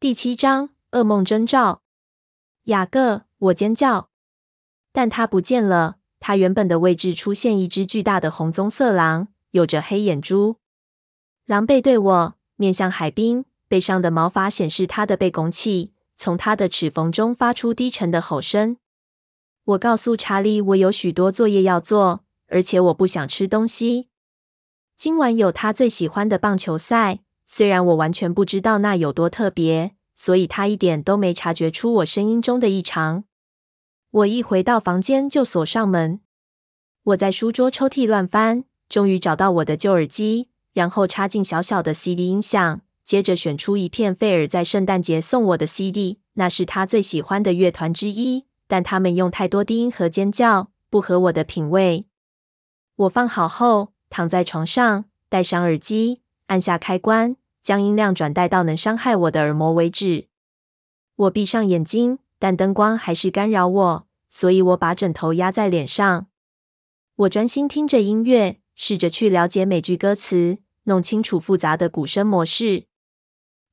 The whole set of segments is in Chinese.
第七章噩梦征兆。雅各，我尖叫，但它不见了。它原本的位置出现一只巨大的红棕色狼，有着黑眼珠。狼背对我，面向海滨，背上的毛发显示它的背拱起，从它的齿缝中发出低沉的吼声。我告诉查理，我有许多作业要做，而且我不想吃东西。今晚有他最喜欢的棒球赛。虽然我完全不知道那有多特别，所以他一点都没察觉出我声音中的异常。我一回到房间就锁上门。我在书桌抽屉乱翻，终于找到我的旧耳机，然后插进小小的 CD 音响，接着选出一片费尔在圣诞节送我的 CD。那是他最喜欢的乐团之一，但他们用太多低音和尖叫，不合我的品味。我放好后，躺在床上，戴上耳机，按下开关。将音量转带到能伤害我的耳膜为止。我闭上眼睛，但灯光还是干扰我，所以我把枕头压在脸上。我专心听着音乐，试着去了解每句歌词，弄清楚复杂的鼓声模式。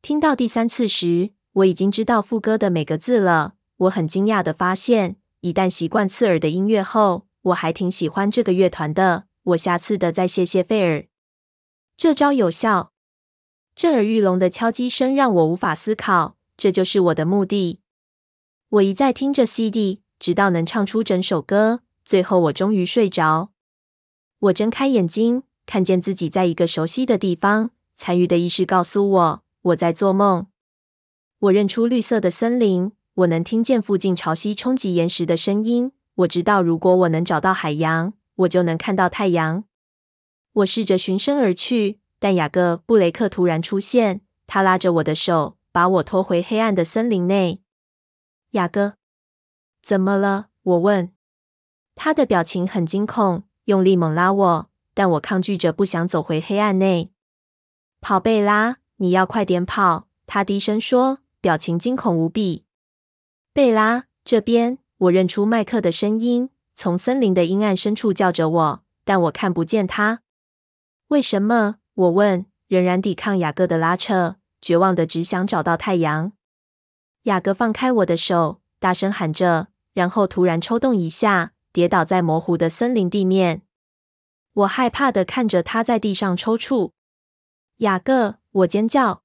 听到第三次时，我已经知道副歌的每个字了。我很惊讶地发现，一旦习惯刺耳的音乐后，我还挺喜欢这个乐团的。我下次的再谢谢费尔，这招有效。震耳欲聋的敲击声让我无法思考，这就是我的目的。我一再听着 CD，直到能唱出整首歌。最后，我终于睡着。我睁开眼睛，看见自己在一个熟悉的地方。残余的意识告诉我，我在做梦。我认出绿色的森林，我能听见附近潮汐冲击岩石的声音。我知道，如果我能找到海洋，我就能看到太阳。我试着循声而去。但雅各·布雷克突然出现，他拉着我的手，把我拖回黑暗的森林内。雅各，怎么了？我问。他的表情很惊恐，用力猛拉我，但我抗拒着，不想走回黑暗内。跑，贝拉，你要快点跑！他低声说，表情惊恐无比。贝拉，这边！我认出麦克的声音，从森林的阴暗深处叫着我，但我看不见他。为什么？我问，仍然抵抗雅各的拉扯，绝望的只想找到太阳。雅各放开我的手，大声喊着，然后突然抽动一下，跌倒在模糊的森林地面。我害怕的看着他在地上抽搐。雅各，我尖叫，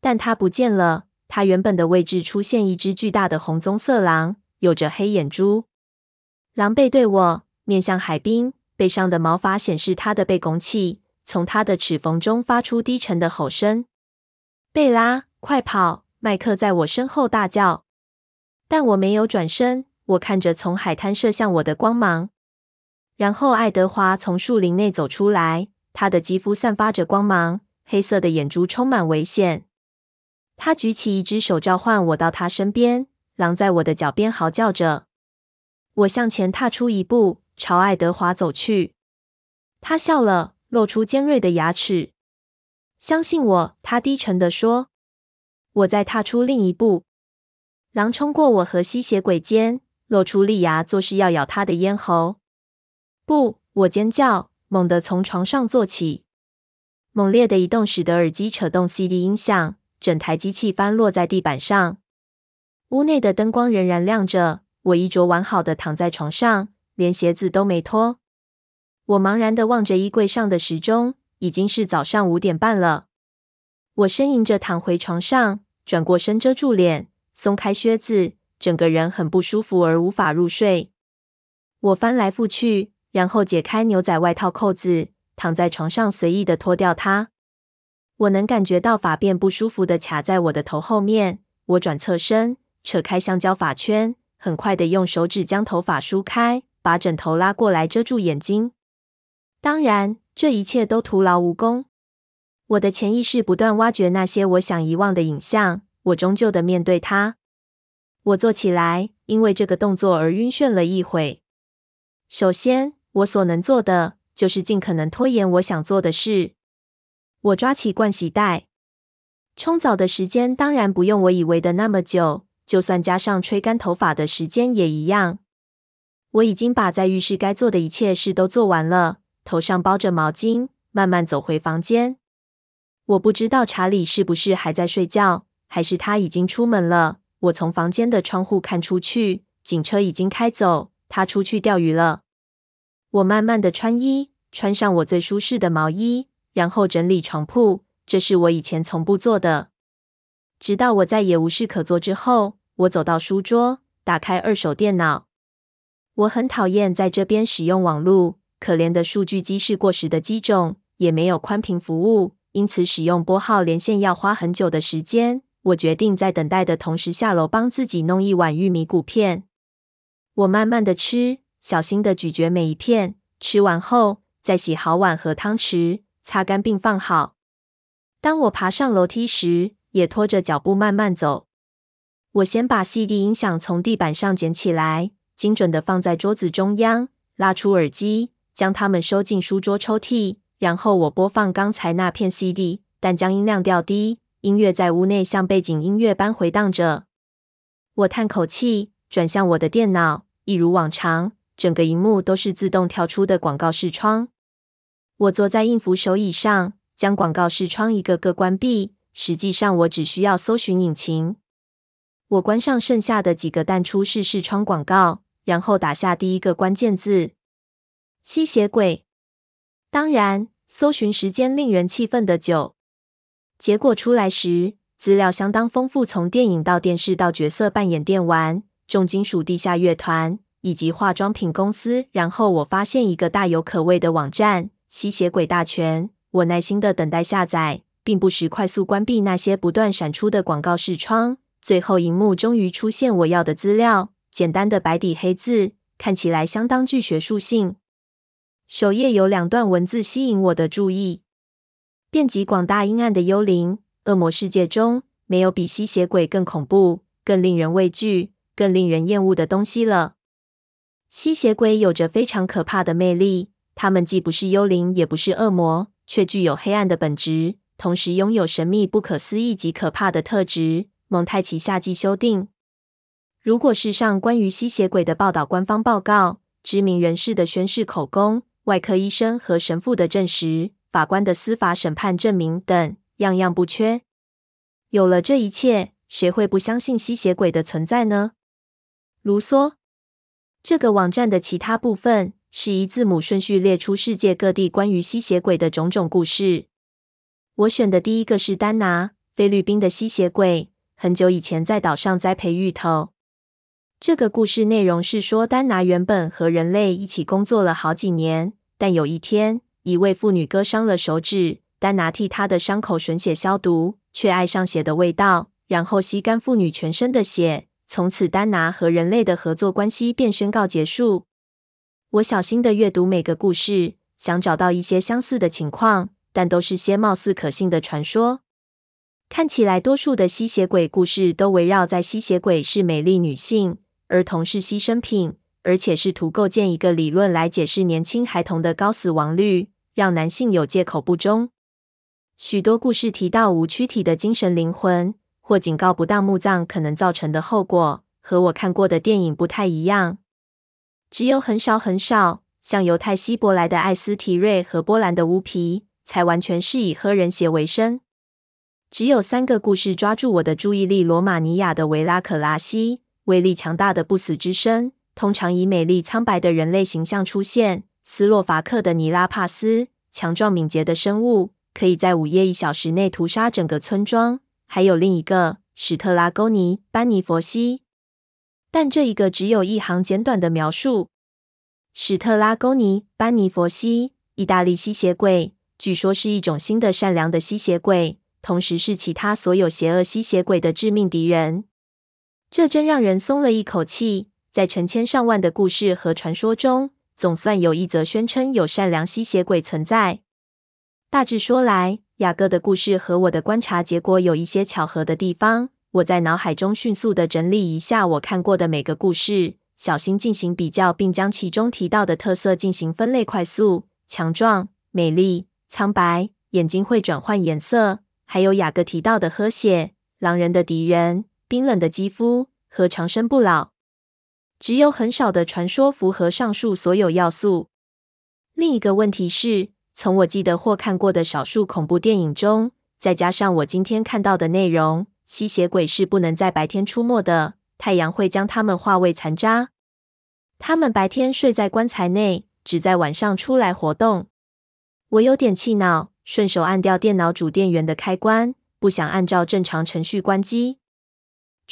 但他不见了。他原本的位置出现一只巨大的红棕色狼，有着黑眼珠。狼背对我，面向海滨，背上的毛发显示他的背拱起。从他的齿缝中发出低沉的吼声：“贝拉，快跑！”麦克在我身后大叫。但我没有转身，我看着从海滩射向我的光芒。然后爱德华从树林内走出来，他的肌肤散发着光芒，黑色的眼珠充满危险。他举起一只手召唤我到他身边。狼在我的脚边嚎叫着。我向前踏出一步，朝爱德华走去。他笑了。露出尖锐的牙齿。相信我，他低沉地说。我再踏出另一步，狼冲过我和吸血鬼间，露出利牙，作势要咬他的咽喉。不！我尖叫，猛地从床上坐起。猛烈的移动使得耳机扯动 CD 音响，整台机器翻落在地板上。屋内的灯光仍然亮着，我衣着完好的躺在床上，连鞋子都没脱。我茫然地望着衣柜上的时钟，已经是早上五点半了。我呻吟着躺回床上，转过身遮住脸，松开靴子，整个人很不舒服而无法入睡。我翻来覆去，然后解开牛仔外套扣子，躺在床上随意地脱掉它。我能感觉到发辫不舒服地卡在我的头后面。我转侧身，扯开橡胶发圈，很快地用手指将头发梳开，把枕头拉过来遮住眼睛。当然，这一切都徒劳无功。我的潜意识不断挖掘那些我想遗忘的影像，我终究的面对它。我坐起来，因为这个动作而晕眩了一会。首先，我所能做的就是尽可能拖延我想做的事。我抓起盥洗袋，冲澡的时间当然不用我以为的那么久，就算加上吹干头发的时间也一样。我已经把在浴室该做的一切事都做完了。头上包着毛巾，慢慢走回房间。我不知道查理是不是还在睡觉，还是他已经出门了？我从房间的窗户看出去，警车已经开走，他出去钓鱼了。我慢慢的穿衣，穿上我最舒适的毛衣，然后整理床铺。这是我以前从不做的。直到我再也无事可做之后，我走到书桌，打开二手电脑。我很讨厌在这边使用网络，可怜的数据机是过时的机种，也没有宽频服务，因此使用拨号连线要花很久的时间。我决定在等待的同时下楼帮自己弄一碗玉米谷片。我慢慢的吃，小心的咀嚼每一片。吃完后，再洗好碗和汤匙，擦干并放好。当我爬上楼梯时，也拖着脚步慢慢走。我先把 CD 音响从地板上捡起来，精准地放在桌子中央，拉出耳机，将它们收进书桌抽屉。然后我播放刚才那片 CD，但将音量调低，音乐在屋内像背景音乐般回荡着。我叹口气，转向我的电脑，一如往常，整个荧幕都是自动跳出的广告视窗。我坐在应扶手椅上。将广告视窗一个个关闭。实际上，我只需要搜寻引擎。我关上剩下的几个淡出式视窗广告，然后打下第一个关键字：吸血鬼。当然，搜寻时间令人气愤的久。结果出来时，资料相当丰富，从电影到电视到角色扮演、电玩、重金属地下乐团以及化妆品公司。然后我发现一个大有可为的网站：吸血鬼大全。我耐心的等待下载，并不时快速关闭那些不断闪出的广告视窗。最后，荧幕终于出现我要的资料，简单的白底黑字，看起来相当具学术性。首页有两段文字吸引我的注意：遍及广大阴暗的幽灵，恶魔世界中没有比吸血鬼更恐怖、更令人畏惧、更令人厌恶的东西了。吸血鬼有着非常可怕的魅力，他们既不是幽灵，也不是恶魔。却具有黑暗的本质，同时拥有神秘、不可思议及可怕的特质。蒙太奇夏季修订。如果世上关于吸血鬼的报道、官方报告、知名人士的宣誓口供、外科医生和神父的证实、法官的司法审判证明等，样样不缺。有了这一切，谁会不相信吸血鬼的存在呢？卢梭。这个网站的其他部分。是以字母顺序列出世界各地关于吸血鬼的种种故事。我选的第一个是丹拿，菲律宾的吸血鬼。很久以前，在岛上栽培芋头。这个故事内容是说，丹拿原本和人类一起工作了好几年，但有一天，一位妇女割伤了手指，丹拿替她的伤口吮血消毒，却爱上血的味道，然后吸干妇女全身的血。从此，丹拿和人类的合作关系便宣告结束。我小心地阅读每个故事，想找到一些相似的情况，但都是些貌似可信的传说。看起来，多数的吸血鬼故事都围绕在吸血鬼是美丽女性，儿童是牺牲品，而且试图构建一个理论来解释年轻孩童的高死亡率，让男性有借口不忠。许多故事提到无躯体的精神灵魂，或警告不当墓葬可能造成的后果，和我看过的电影不太一样。只有很少很少，像犹太希伯来的艾斯提瑞和波兰的乌皮，才完全是以喝人血为生。只有三个故事抓住我的注意力：罗马尼亚的维拉可拉西，威力强大的不死之身，通常以美丽苍白的人类形象出现；斯洛伐克的尼拉帕斯，强壮敏捷的生物，可以在午夜一小时内屠杀整个村庄；还有另一个史特拉勾尼班尼佛西。但这一个只有一行简短的描述：史特拉勾尼班尼佛西，意大利吸血鬼，据说是一种新的善良的吸血鬼，同时是其他所有邪恶吸血鬼的致命敌人。这真让人松了一口气。在成千上万的故事和传说中，总算有一则宣称有善良吸血鬼存在。大致说来，雅各的故事和我的观察结果有一些巧合的地方。我在脑海中迅速地整理一下我看过的每个故事，小心进行比较，并将其中提到的特色进行分类：快速、强壮、美丽、苍白、眼睛会转换颜色，还有雅各提到的喝血、狼人的敌人、冰冷的肌肤和长生不老。只有很少的传说符合上述所有要素。另一个问题是，从我记得或看过的少数恐怖电影中，再加上我今天看到的内容。吸血鬼是不能在白天出没的，太阳会将他们化为残渣。他们白天睡在棺材内，只在晚上出来活动。我有点气恼，顺手按掉电脑主电源的开关，不想按照正常程序关机。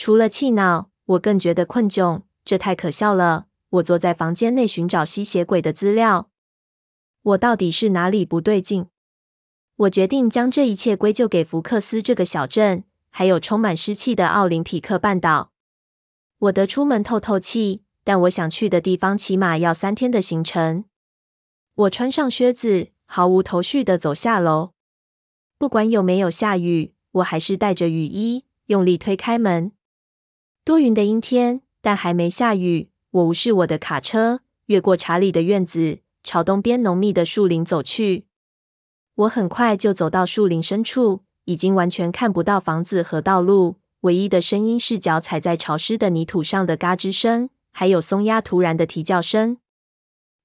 除了气恼，我更觉得困窘，这太可笑了。我坐在房间内寻找吸血鬼的资料，我到底是哪里不对劲？我决定将这一切归咎给福克斯这个小镇，还有充满湿气的奥林匹克半岛。我得出门透透气，但我想去的地方起码要三天的行程。我穿上靴子，毫无头绪地走下楼。不管有没有下雨，我还是带着雨衣，用力推开门。多云的阴天，但还没下雨。我无视我的卡车，越过查理的院子，朝东边浓密的树林走去。我很快就走到树林深处，已经完全看不到房子和道路，唯一的声音是脚踩在潮湿的泥土上的嘎吱声，还有松鸦突然的啼叫声。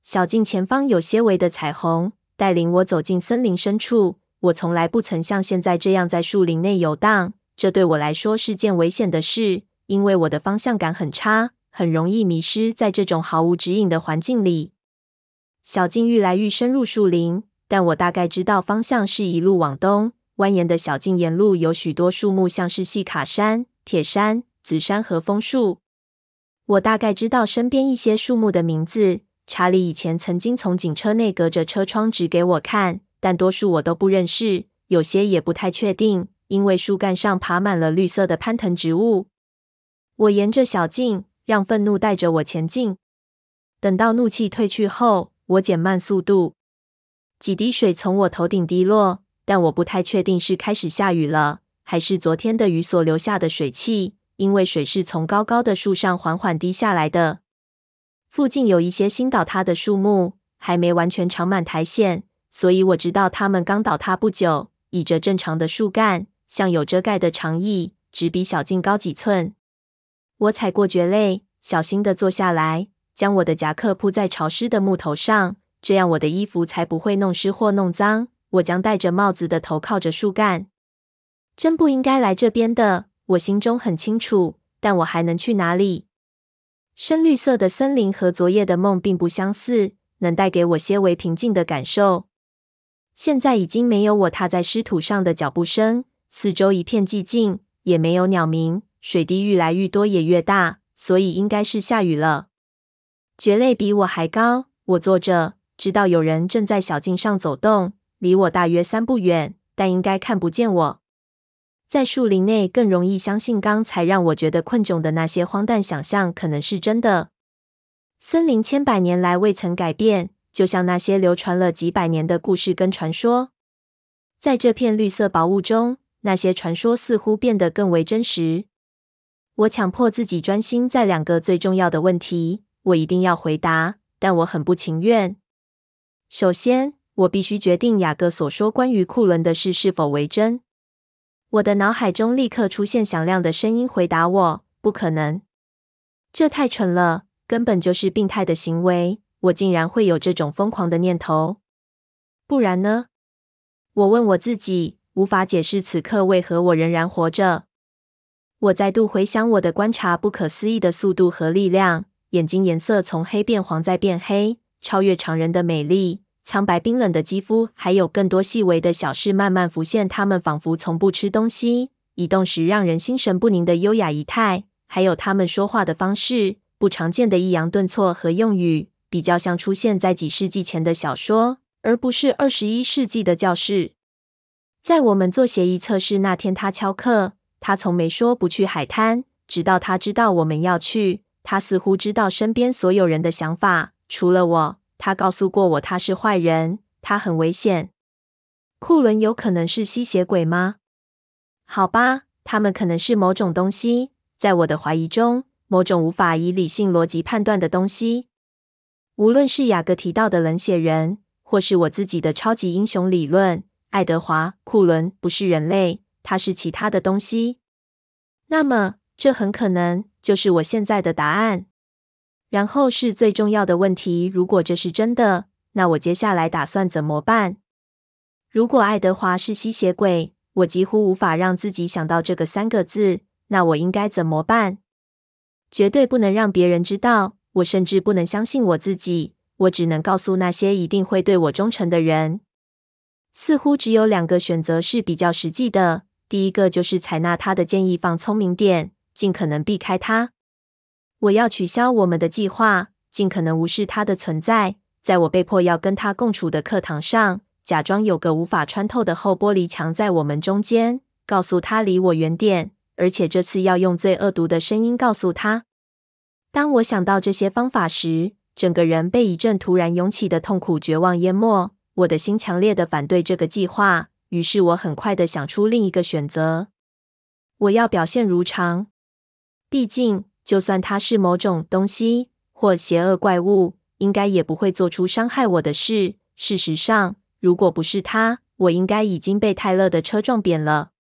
小径前方有些微的彩虹，带领我走进森林深处。我从来不曾像现在这样在树林内游荡，这对我来说是件危险的事，因为我的方向感很差。很容易迷失在这种毫无指引的环境里。小径愈来愈深入树林，但我大概知道方向是一路往东。蜿蜒的小径沿路有许多树木，像是细卡山、铁杉、紫杉和枫树。我大概知道身边一些树木的名字。查理以前曾经从警车内隔着车窗指给我看，但多数我都不认识，有些也不太确定，因为树干上爬满了绿色的攀藤植物。我沿着小径。让愤怒带着我前进。等到怒气退去后，我减慢速度。几滴水从我头顶滴落，但我不太确定是开始下雨了，还是昨天的雨所留下的水汽，因为水是从高高的树上缓缓滴下来的。附近有一些新倒塌的树木，还没完全长满苔藓，所以我知道它们刚倒塌不久。倚着正常的树干，像有遮盖的长椅，只比小径高几寸。我踩过蕨类，小心地坐下来，将我的夹克铺在潮湿的木头上，这样我的衣服才不会弄湿或弄脏。我将戴着帽子的头靠着树干。真不应该来这边的，我心中很清楚，但我还能去哪里？深绿色的森林和昨夜的梦并不相似，能带给我些微平静的感受。现在已经没有我踏在湿土上的脚步声，四周一片寂静，也没有鸟鸣。水滴愈来愈多，也越大，所以应该是下雨了。蕨类比我还高，我坐着，知道有人正在小径上走动，离我大约三步远，但应该看不见我。在树林内更容易相信刚才让我觉得困窘的那些荒诞想象可能是真的。森林千百年来未曾改变，就像那些流传了几百年的故事跟传说。在这片绿色薄雾中，那些传说似乎变得更为真实。我强迫自己专心在两个最重要的问题，我一定要回答，但我很不情愿。首先，我必须决定雅各所说关于库伦的事是否为真。我的脑海中立刻出现响亮的声音回答我：“不可能，这太蠢了，根本就是病态的行为。我竟然会有这种疯狂的念头。不然呢？”我问我自己，无法解释此刻为何我仍然活着。我再度回想我的观察，不可思议的速度和力量，眼睛颜色从黑变黄再变黑，超越常人的美丽，苍白冰冷的肌肤，还有更多细微的小事慢慢浮现。他们仿佛从不吃东西，移动时让人心神不宁的优雅仪态，还有他们说话的方式，不常见的抑扬顿挫和用语，比较像出现在几世纪前的小说，而不是二十一世纪的教室。在我们做协议测试那天，他翘课。他从没说不去海滩，直到他知道我们要去。他似乎知道身边所有人的想法，除了我。他告诉过我他是坏人，他很危险。库伦有可能是吸血鬼吗？好吧，他们可能是某种东西，在我的怀疑中，某种无法以理性逻辑判断的东西。无论是雅各提到的冷血人，或是我自己的超级英雄理论，爱德华·库伦不是人类。它是其他的东西，那么这很可能就是我现在的答案。然后是最重要的问题：如果这是真的，那我接下来打算怎么办？如果爱德华是吸血鬼，我几乎无法让自己想到这个三个字。那我应该怎么办？绝对不能让别人知道，我甚至不能相信我自己。我只能告诉那些一定会对我忠诚的人。似乎只有两个选择是比较实际的。第一个就是采纳他的建议，放聪明点，尽可能避开他。我要取消我们的计划，尽可能无视他的存在。在我被迫要跟他共处的课堂上，假装有个无法穿透的厚玻璃墙在我们中间，告诉他离我远点。而且这次要用最恶毒的声音告诉他。当我想到这些方法时，整个人被一阵突然涌起的痛苦、绝望淹没。我的心强烈的反对这个计划，于是我很快的想出另一个选择。我要表现如常。毕竟，就算他是某种东西或邪恶怪物，应该也不会做出伤害我的事。事实上，如果不是他，我应该已经被泰勒的车撞扁了。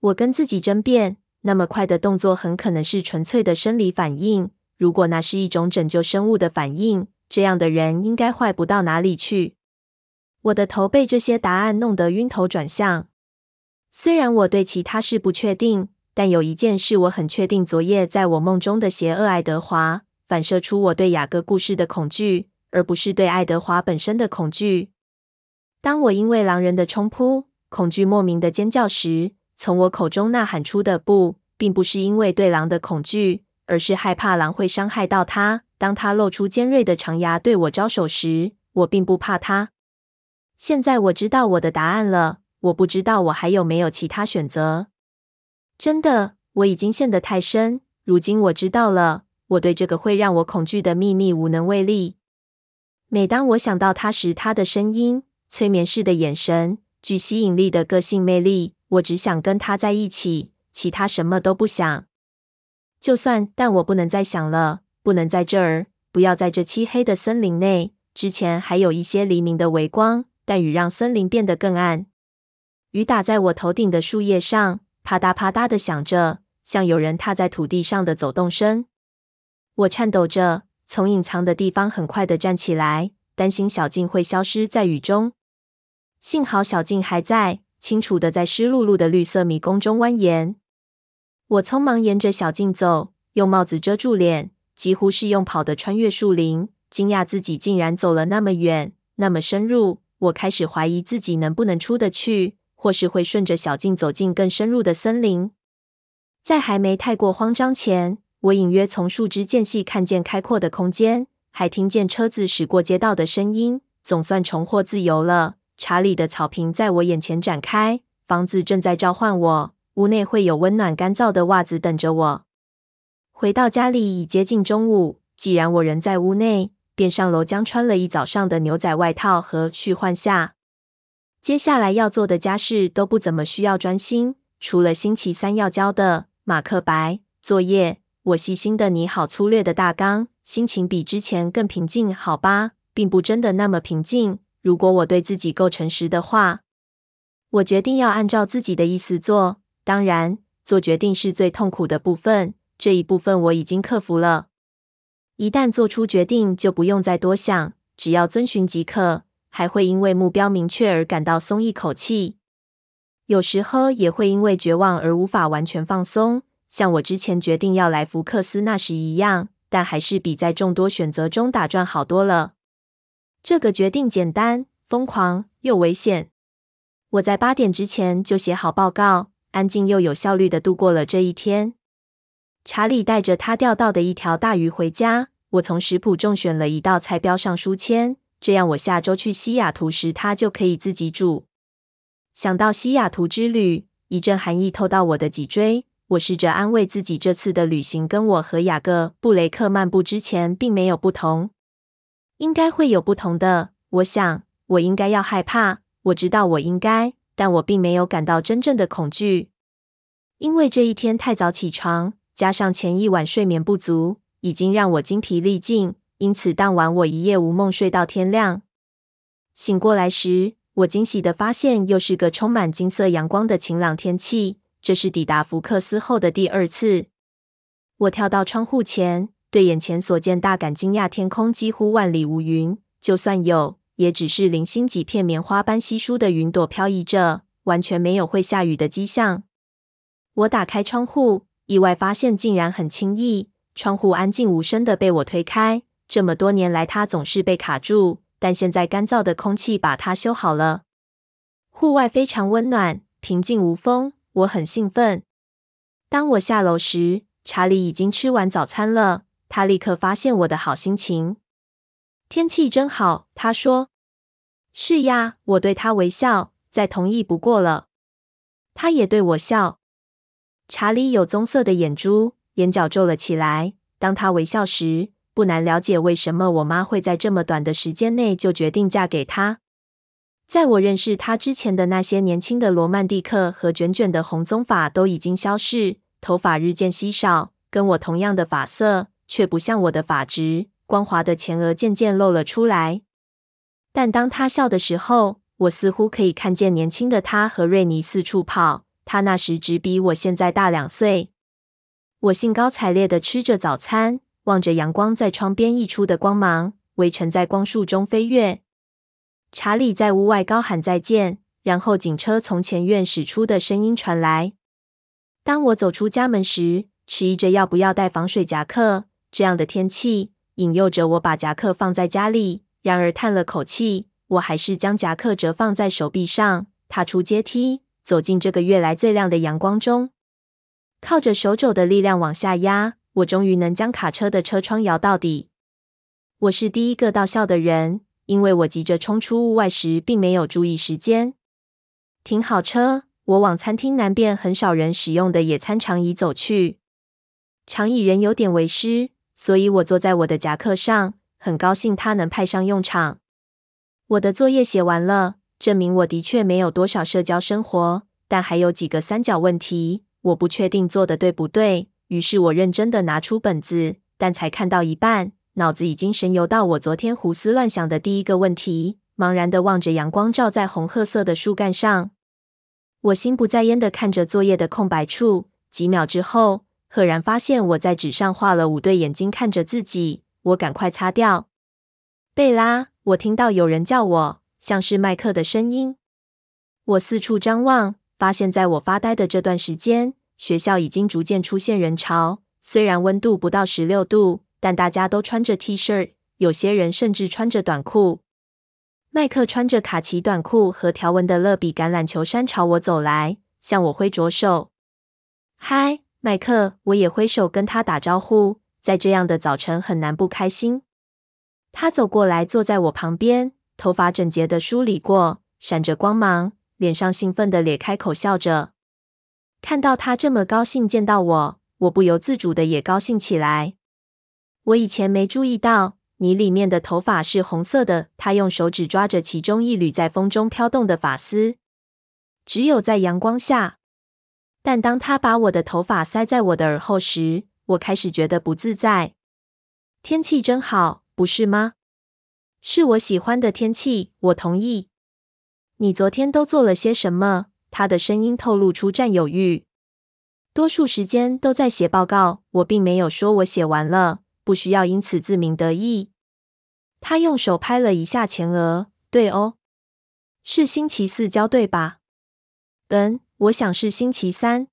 我跟自己争辩，那么快的动作很可能是纯粹的生理反应。如果那是一种拯救生物的反应，这样的人应该坏不到哪里去。我的头被这些答案弄得晕头转向。虽然我对其他事不确定，但有一件事我很确定：昨夜在我梦中的邪恶爱德华，反射出我对雅各故事的恐惧，而不是对爱德华本身的恐惧。当我因为狼人的冲扑，恐惧莫名的尖叫时，从我口中呐喊出的不，并不是因为对狼的恐惧。而是害怕狼会伤害到他。当他露出尖锐的长牙对我招手时，我并不怕他。现在我知道我的答案了。我不知道我还有没有其他选择。真的，我已经陷得太深。如今我知道了，我对这个会让我恐惧的秘密无能为力。每当我想到他时，他的声音、催眠式的眼神、具吸引力的个性魅力，我只想跟他在一起，其他什么都不想。就算，但我不能再想了，不能在这儿，不要在这漆黑的森林内。之前还有一些黎明的微光，但雨让森林变得更暗。雨打在我头顶的树叶上，啪嗒啪嗒的响着，像有人踏在土地上的走动声。我颤抖着，从隐藏的地方很快的站起来，担心小径会消失在雨中。幸好小径还在，清楚的在湿漉漉的绿色迷宫中蜿蜒。我匆忙沿着小径走，用帽子遮住脸，几乎是用跑的穿越树林。惊讶自己竟然走了那么远，那么深入。我开始怀疑自己能不能出得去，或是会顺着小径走进更深入的森林。在还没太过慌张前，我隐约从树枝间隙看见开阔的空间，还听见车子驶过街道的声音。总算重获自由了。查理的草坪在我眼前展开，房子正在召唤我。屋内会有温暖干燥的袜子等着我。回到家里已接近中午，既然我人在屋内，便上楼将穿了一早上的牛仔外套和絮换下。接下来要做的家事都不怎么需要专心，除了星期三要交的马克白作业。我细心的拟好粗略的大纲，心情比之前更平静。好吧，并不真的那么平静。如果我对自己够诚实的话，我决定要按照自己的意思做。当然，做决定是最痛苦的部分。这一部分我已经克服了。一旦做出决定，就不用再多想，只要遵循即可。还会因为目标明确而感到松一口气。有时候也会因为绝望而无法完全放松，像我之前决定要来福克斯那时一样。但还是比在众多选择中打转好多了。这个决定简单、疯狂又危险。我在八点之前就写好报告。安静又有效率的度过了这一天。查理带着他钓到的一条大鱼回家。我从食谱中选了一道菜，标上书签，这样我下周去西雅图时，他就可以自己煮。想到西雅图之旅，一阵寒意透到我的脊椎。我试着安慰自己，这次的旅行跟我和雅各布雷克漫步之前并没有不同，应该会有不同的。我想，我应该要害怕。我知道我应该。但我并没有感到真正的恐惧，因为这一天太早起床，加上前一晚睡眠不足，已经让我精疲力尽。因此，当晚我一夜无梦，睡到天亮。醒过来时，我惊喜地发现又是个充满金色阳光的晴朗天气。这是抵达福克斯后的第二次。我跳到窗户前，对眼前所见大感惊讶。天空几乎万里无云，就算有。也只是零星几片棉花般稀疏的云朵飘逸着。完全没有会下雨的迹象。我打开窗户，意外发现竟然很轻易，窗户安静无声的被我推开。这么多年来，它总是被卡住，但现在干燥的空气把它修好了。户外非常温暖，平静无风，我很兴奋。当我下楼时，查理已经吃完早餐了。他立刻发现我的好心情。天气真好，他说。是呀，我对他微笑，再同意不过了。他也对我笑。查理有棕色的眼珠，眼角皱了起来。当他微笑时，不难了解为什么我妈会在这么短的时间内就决定嫁给他。在我认识他之前的那些年轻的罗曼蒂克和卷卷的红棕发都已经消逝，头发日渐稀少，跟我同样的发色，却不像我的发质，光滑的前额渐渐露了出来。但当他笑的时候，我似乎可以看见年轻的他和瑞尼四处跑。他那时只比我现在大两岁。我兴高采烈地吃着早餐，望着阳光在窗边溢出的光芒，微尘在光束中飞跃。查理在屋外高喊再见，然后警车从前院驶出的声音传来。当我走出家门时，迟疑着要不要带防水夹克。这样的天气引诱着我把夹克放在家里，然而叹了口气，我还是将夹克折放在手臂上，踏出阶梯。走进这个月来最亮的阳光中，靠着手肘的力量往下压，我终于能将卡车的车窗摇到底。我是第一个到校的人，因为我急着冲出屋外时，并没有注意时间。停好车，我往餐厅南边很少人使用的野餐长椅走去。长椅人有点为湿，所以我坐在我的夹克上，很高兴它能派上用场。我的作业写完了。证明我的确没有多少社交生活，但还有几个三角问题，我不确定做的对不对。于是我认真的拿出本子，但才看到一半，脑子已经神游到我昨天胡思乱想的第一个问题，茫然的望着阳光照在红褐色的树干上。我心不在焉的看着作业的空白处，几秒之后，赫然发现我在纸上画了五对眼睛看着自己。我赶快擦掉。贝拉，我听到有人叫我。像是麦克的声音。我四处张望，发现在我发呆的这段时间，学校已经逐渐出现人潮。虽然温度不到十六度，但大家都穿着 T 恤，有些人甚至穿着短裤。麦克穿着卡其短裤和条纹的勒比橄榄球衫朝我走来，向我挥着手。嗨，麦克！我也挥手跟他打招呼。在这样的早晨，很难不开心。他走过来，坐在我旁边。头发整洁的梳理过，闪着光芒，脸上兴奋的咧开口笑着。看到他这么高兴见到我，我不由自主的也高兴起来。我以前没注意到你里面的头发是红色的。他用手指抓着其中一缕在风中飘动的发丝，只有在阳光下。但当他把我的头发塞在我的耳后时，我开始觉得不自在。天气真好，不是吗？是我喜欢的天气，我同意。你昨天都做了些什么？他的声音透露出占有欲。多数时间都在写报告。我并没有说我写完了，不需要因此自鸣得意。他用手拍了一下前额。对哦，是星期四交对吧？嗯，我想是星期三。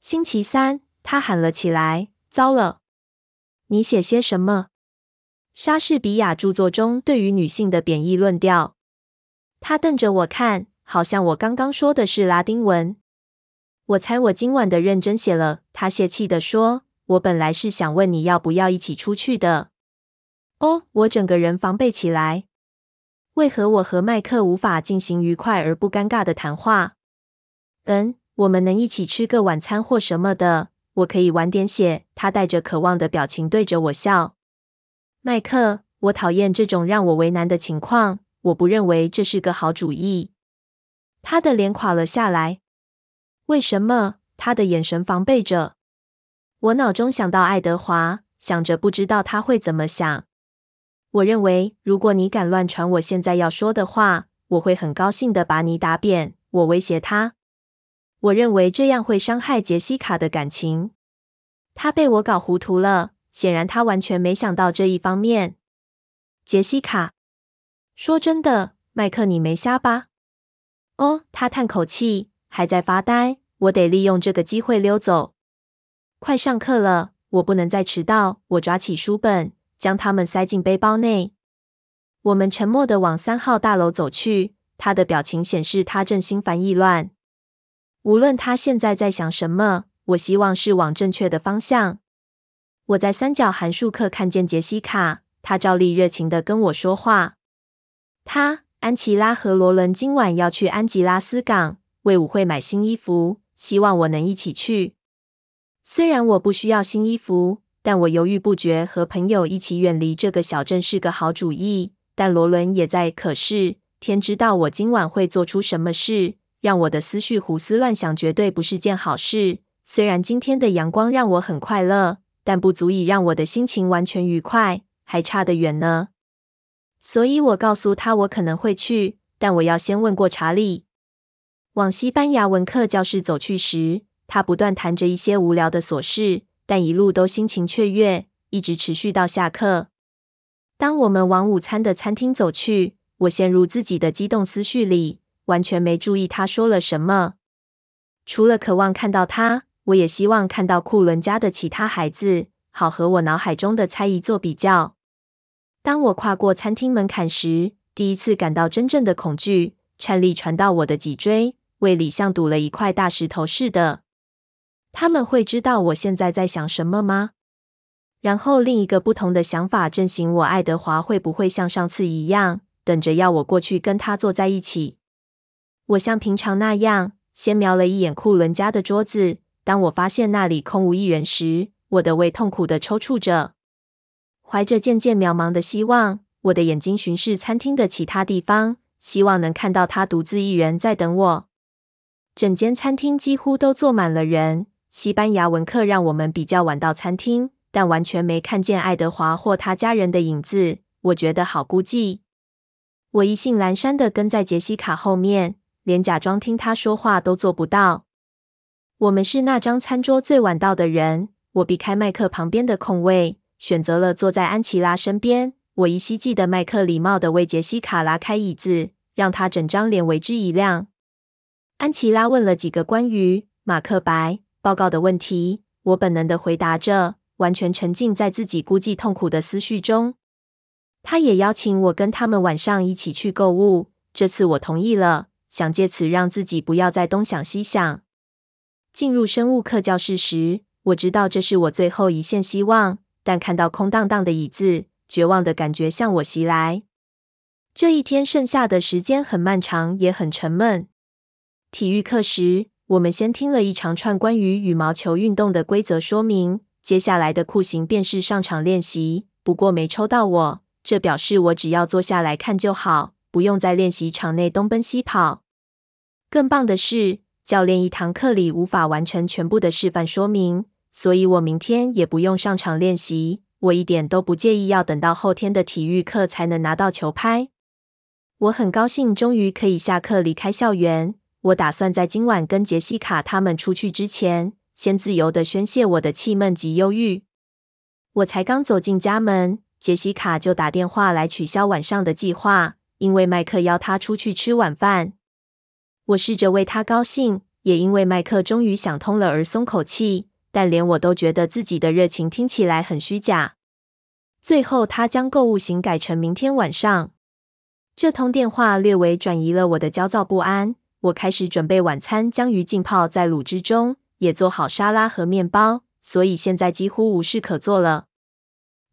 星期三，他喊了起来。糟了，你写些什么？莎士比亚著作中对于女性的贬义论调。他瞪着我看，好像我刚刚说的是拉丁文。我猜我今晚的认真写了。他泄气地说：“我本来是想问你要不要一起出去的。”哦，我整个人防备起来。为何我和麦克无法进行愉快而不尴尬的谈话？嗯，我们能一起吃个晚餐或什么的。我可以晚点写。他带着渴望的表情对着我笑。麦克，我讨厌这种让我为难的情况。我不认为这是个好主意。他的脸垮了下来。为什么？他的眼神防备着。我脑中想到爱德华，想着不知道他会怎么想。我认为，如果你敢乱传我现在要说的话，我会很高兴的把你打扁。我威胁他。我认为这样会伤害杰西卡的感情。他被我搞糊涂了。显然，他完全没想到这一方面。杰西卡，说真的，麦克，你没瞎吧？哦，他叹口气，还在发呆。我得利用这个机会溜走。快上课了，我不能再迟到。我抓起书本，将它们塞进背包内。我们沉默地往三号大楼走去。他的表情显示他正心烦意乱。无论他现在在想什么，我希望是往正确的方向。我在三角函数课看见杰西卡，她照例热情地跟我说话。她、安琪拉和罗伦今晚要去安吉拉斯港为舞会买新衣服，希望我能一起去。虽然我不需要新衣服，但我犹豫不决，和朋友一起远离这个小镇是个好主意。但罗伦也在，可是天知道我今晚会做出什么事。让我的思绪胡思乱想，绝对不是件好事。虽然今天的阳光让我很快乐，但不足以让我的心情完全愉快，还差得远呢。所以我告诉他，我可能会去，但我要先问过查理。往西班牙文课教室走去时，他不断谈着一些无聊的琐事，但一路都心情雀跃，一直持续到下课。当我们往午餐的餐厅走去，我陷入自己的激动思绪里。完全没注意他说了什么，除了渴望看到他，我也希望看到库伦家的其他孩子，好和我脑海中的猜疑做比较。当我跨过餐厅门槛时，第一次感到真正的恐惧，颤栗传到我的脊椎，胃里像堵了一块大石头似的。他们会知道我现在在想什么吗？然后另一个不同的想法震醒我：爱德华会不会像上次一样，等着要我过去跟他坐在一起？我像平常那样，先瞄了一眼库伦家的桌子。当我发现那里空无一人时，我的胃痛苦的抽搐着。怀着渐渐渺茫的希望，我的眼睛巡视餐厅的其他地方，希望能看到他独自一人在等我。整间餐厅几乎都坐满了人。西班牙文课让我们比较晚到餐厅，但完全没看见爱德华或他家人的影子。我觉得好孤寂。我意兴阑珊的跟在杰西卡后面。连假装听他说话都做不到。我们是那张餐桌最晚到的人。我避开麦克旁边的空位，选择了坐在安琪拉身边。我依稀记得麦克礼貌地为杰西卡拉开椅子，让她整张脸为之一亮。安琪拉问了几个关于马克白报告的问题，我本能地回答着，完全沉浸在自己孤寂痛苦的思绪中。他也邀请我跟他们晚上一起去购物，这次我同意了。想借此让自己不要再东想西想。进入生物课教室时，我知道这是我最后一线希望，但看到空荡荡的椅子，绝望的感觉向我袭来。这一天剩下的时间很漫长，也很沉闷。体育课时，我们先听了一长串关于羽毛球运动的规则说明，接下来的酷刑便是上场练习。不过没抽到我，这表示我只要坐下来看就好，不用在练习场内东奔西跑。更棒的是，教练一堂课里无法完成全部的示范说明，所以我明天也不用上场练习。我一点都不介意要等到后天的体育课才能拿到球拍。我很高兴终于可以下课离开校园。我打算在今晚跟杰西卡他们出去之前，先自由的宣泄我的气闷及忧郁。我才刚走进家门，杰西卡就打电话来取消晚上的计划，因为麦克邀她出去吃晚饭。我试着为他高兴，也因为麦克终于想通了而松口气。但连我都觉得自己的热情听起来很虚假。最后，他将购物行改成明天晚上。这通电话略微转移了我的焦躁不安。我开始准备晚餐，将鱼浸泡在卤汁中，也做好沙拉和面包，所以现在几乎无事可做了。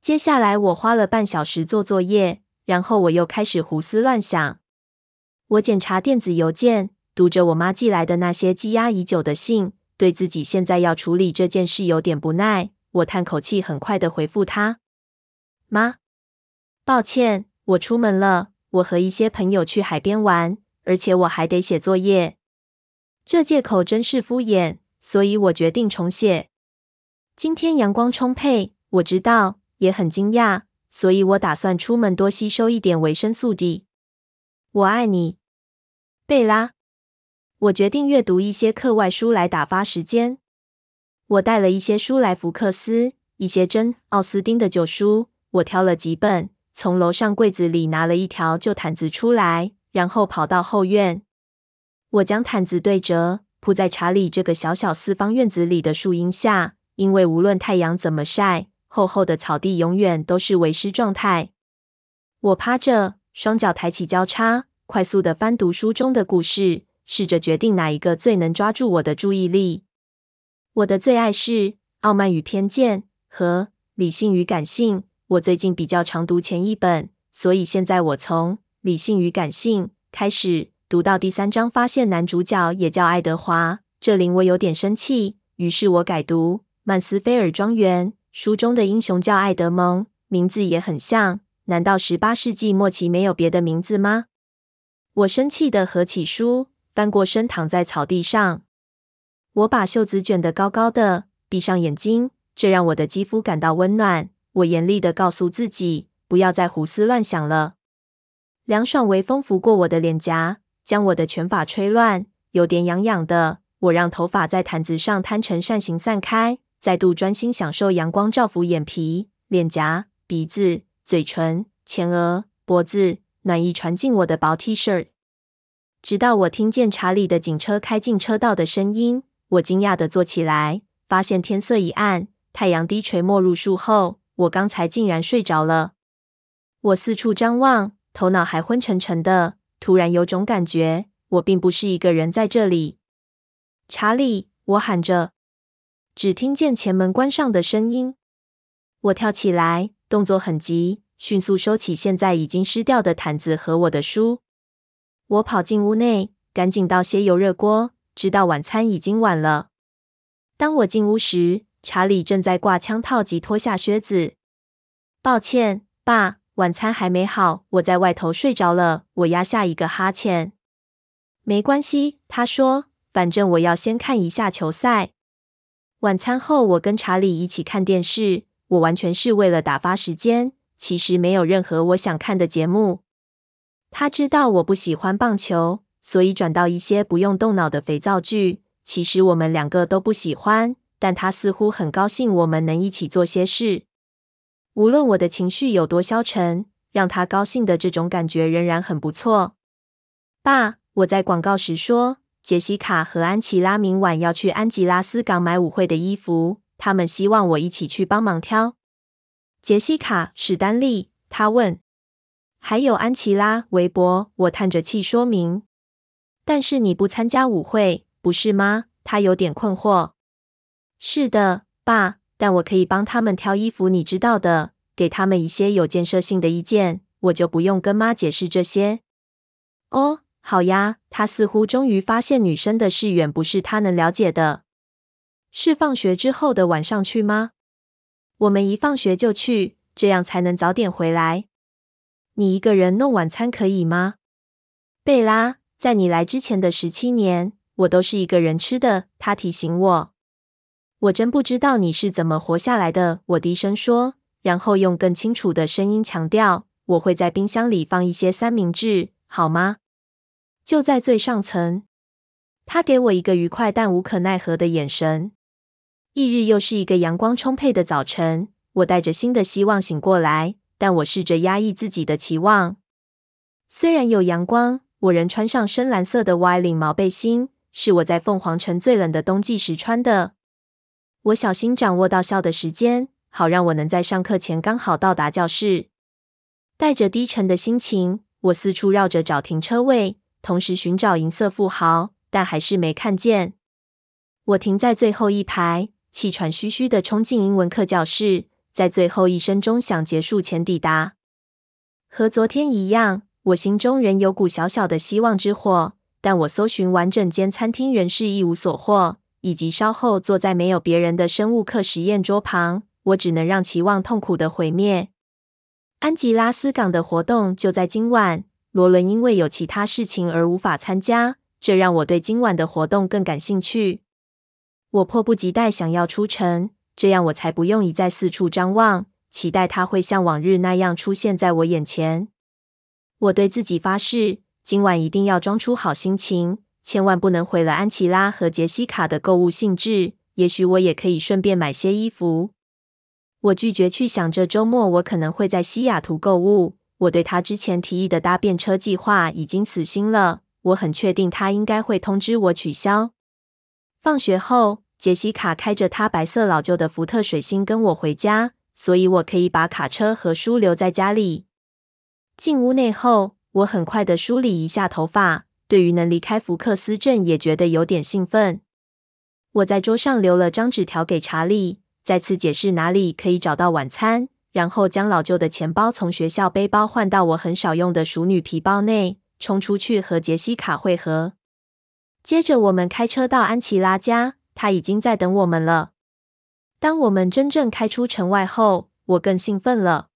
接下来，我花了半小时做作业，然后我又开始胡思乱想。我检查电子邮件。读着我妈寄来的那些积压已久的信，对自己现在要处理这件事有点不耐。我叹口气，很快的回复她：“妈，抱歉，我出门了。我和一些朋友去海边玩，而且我还得写作业。这借口真是敷衍，所以我决定重写。今天阳光充沛，我知道，也很惊讶，所以我打算出门多吸收一点维生素 D。我爱你，贝拉。”我决定阅读一些课外书来打发时间。我带了一些书来福克斯，一些珍·奥斯汀的旧书。我挑了几本，从楼上柜子里拿了一条旧毯子出来，然后跑到后院。我将毯子对折，铺在查理这个小小四方院子里的树荫下，因为无论太阳怎么晒，厚厚的草地永远都是为湿状态。我趴着，双脚抬起交叉，快速地翻读书中的故事，试着决定哪一个最能抓住我的注意力。我的最爱是《傲慢与偏见》和《理性与感性》。我最近比较常读前一本，所以现在我从《理性与感性》开始读到第三章，发现男主角也叫爱德华，这令我有点生气。于是我改读《曼斯菲尔庄园》，书中的英雄叫爱德蒙，名字也很像。难道十八世纪末期没有别的名字吗？我生气的合起书，翻过身躺在草地上。我把袖子卷得高高的，闭上眼睛，这让我的肌肤感到温暖。我严厉地告诉自己，不要再胡思乱想了。凉爽微风拂过我的脸颊，将我的卷发吹乱，有点痒痒的。我让头发在毯子上摊成扇形散开，再度专心享受阳光照拂眼皮、脸颊、鼻子。嘴唇、前额、脖子，暖意传进我的薄 T 恤。直到我听见查理的警车开进车道的声音，我惊讶地坐起来，发现天色已暗，太阳低垂没入树后，我刚才竟然睡着了。我四处张望，头脑还昏沉沉的。突然有种感觉，我并不是一个人在这里。查理，我喊着，只听见前门关上的声音。我跳起来。动作很急，迅速收起现在已经湿掉的毯子和我的书。我跑进屋内，赶紧倒些油热锅，知道晚餐已经晚了。当我进屋时，查理正在挂枪套及脱下靴子。抱歉，爸，晚餐还没好，我在外头睡着了。我压下一个哈欠。没关系，他说，反正我要先看一下球赛。晚餐后，我跟查理一起看电视。我完全是为了打发时间，其实没有任何我想看的节目。他知道我不喜欢棒球，所以转到一些不用动脑的肥皂剧。其实我们两个都不喜欢，但他似乎很高兴我们能一起做些事。无论我的情绪有多消沉，让他高兴的这种感觉仍然很不错。爸，我在广告时说，杰西卡和安琪拉明晚要去安吉拉斯港买舞会的衣服。他们希望我一起去帮忙挑。杰西卡、史丹利，他问。还有安琪拉、韦伯，我叹着气说明。但是你不参加舞会，不是吗？他有点困惑。是的，爸，但我可以帮他们挑衣服，你知道的，给他们一些有建设性的意见，我就不用跟妈解释这些。哦，好呀。他似乎终于发现女生的事远不是他能了解的。是放学之后的晚上去吗？我们一放学就去，这样才能早点回来。你一个人弄晚餐可以吗？贝拉，在你来之前的十七年，我都是一个人吃的。他提醒我。我真不知道你是怎么活下来的。我低声说，然后用更清楚的声音强调：我会在冰箱里放一些三明治，好吗？就在最上层。他给我一个愉快但无可奈何的眼神。翌日又是一个阳光充沛的早晨，我带着新的希望醒过来，但我试着压抑自己的期望。虽然有阳光，我仍穿上深蓝色的 Y 领毛背心，是我在凤凰城最冷的冬季时穿的。我小心掌握到校的时间，好让我能在上课前刚好到达教室。带着低沉的心情，我四处绕着找停车位，同时寻找银色富豪，但还是没看见。我停在最后一排。气喘吁吁地冲进英文课教室，在最后一声钟响结束前抵达。和昨天一样，我心中仍有股小小的希望之火，但我搜寻完整间餐厅仍是一无所获。以及稍后坐在没有别人的生物课实验桌旁，我只能让期望痛苦地毁灭。安吉拉斯港的活动就在今晚，罗伦因为有其他事情而无法参加，这让我对今晚的活动更感兴趣。我迫不及待想要出城，这样我才不用一再四处张望，期待他会像往日那样出现在我眼前。我对自己发誓，今晚一定要装出好心情，千万不能毁了安琪拉和杰西卡的购物兴致。也许我也可以顺便买些衣服。我拒绝去想这周末我可能会在西雅图购物。我对他之前提议的搭便车计划已经死心了。我很确定他应该会通知我取消。放学后，杰西卡开着他白色老旧的福特水星跟我回家，所以我可以把卡车和书留在家里。进屋内后，我很快的梳理一下头发，对于能离开福克斯镇也觉得有点兴奋。我在桌上留了张纸条给查理，再次解释哪里可以找到晚餐，然后将老旧的钱包从学校背包换到我很少用的熟女皮包内，冲出去和杰西卡会合。接着，我们开车到安琪拉家。他已经在等我们了。当我们真正开出城外后，我更兴奋了。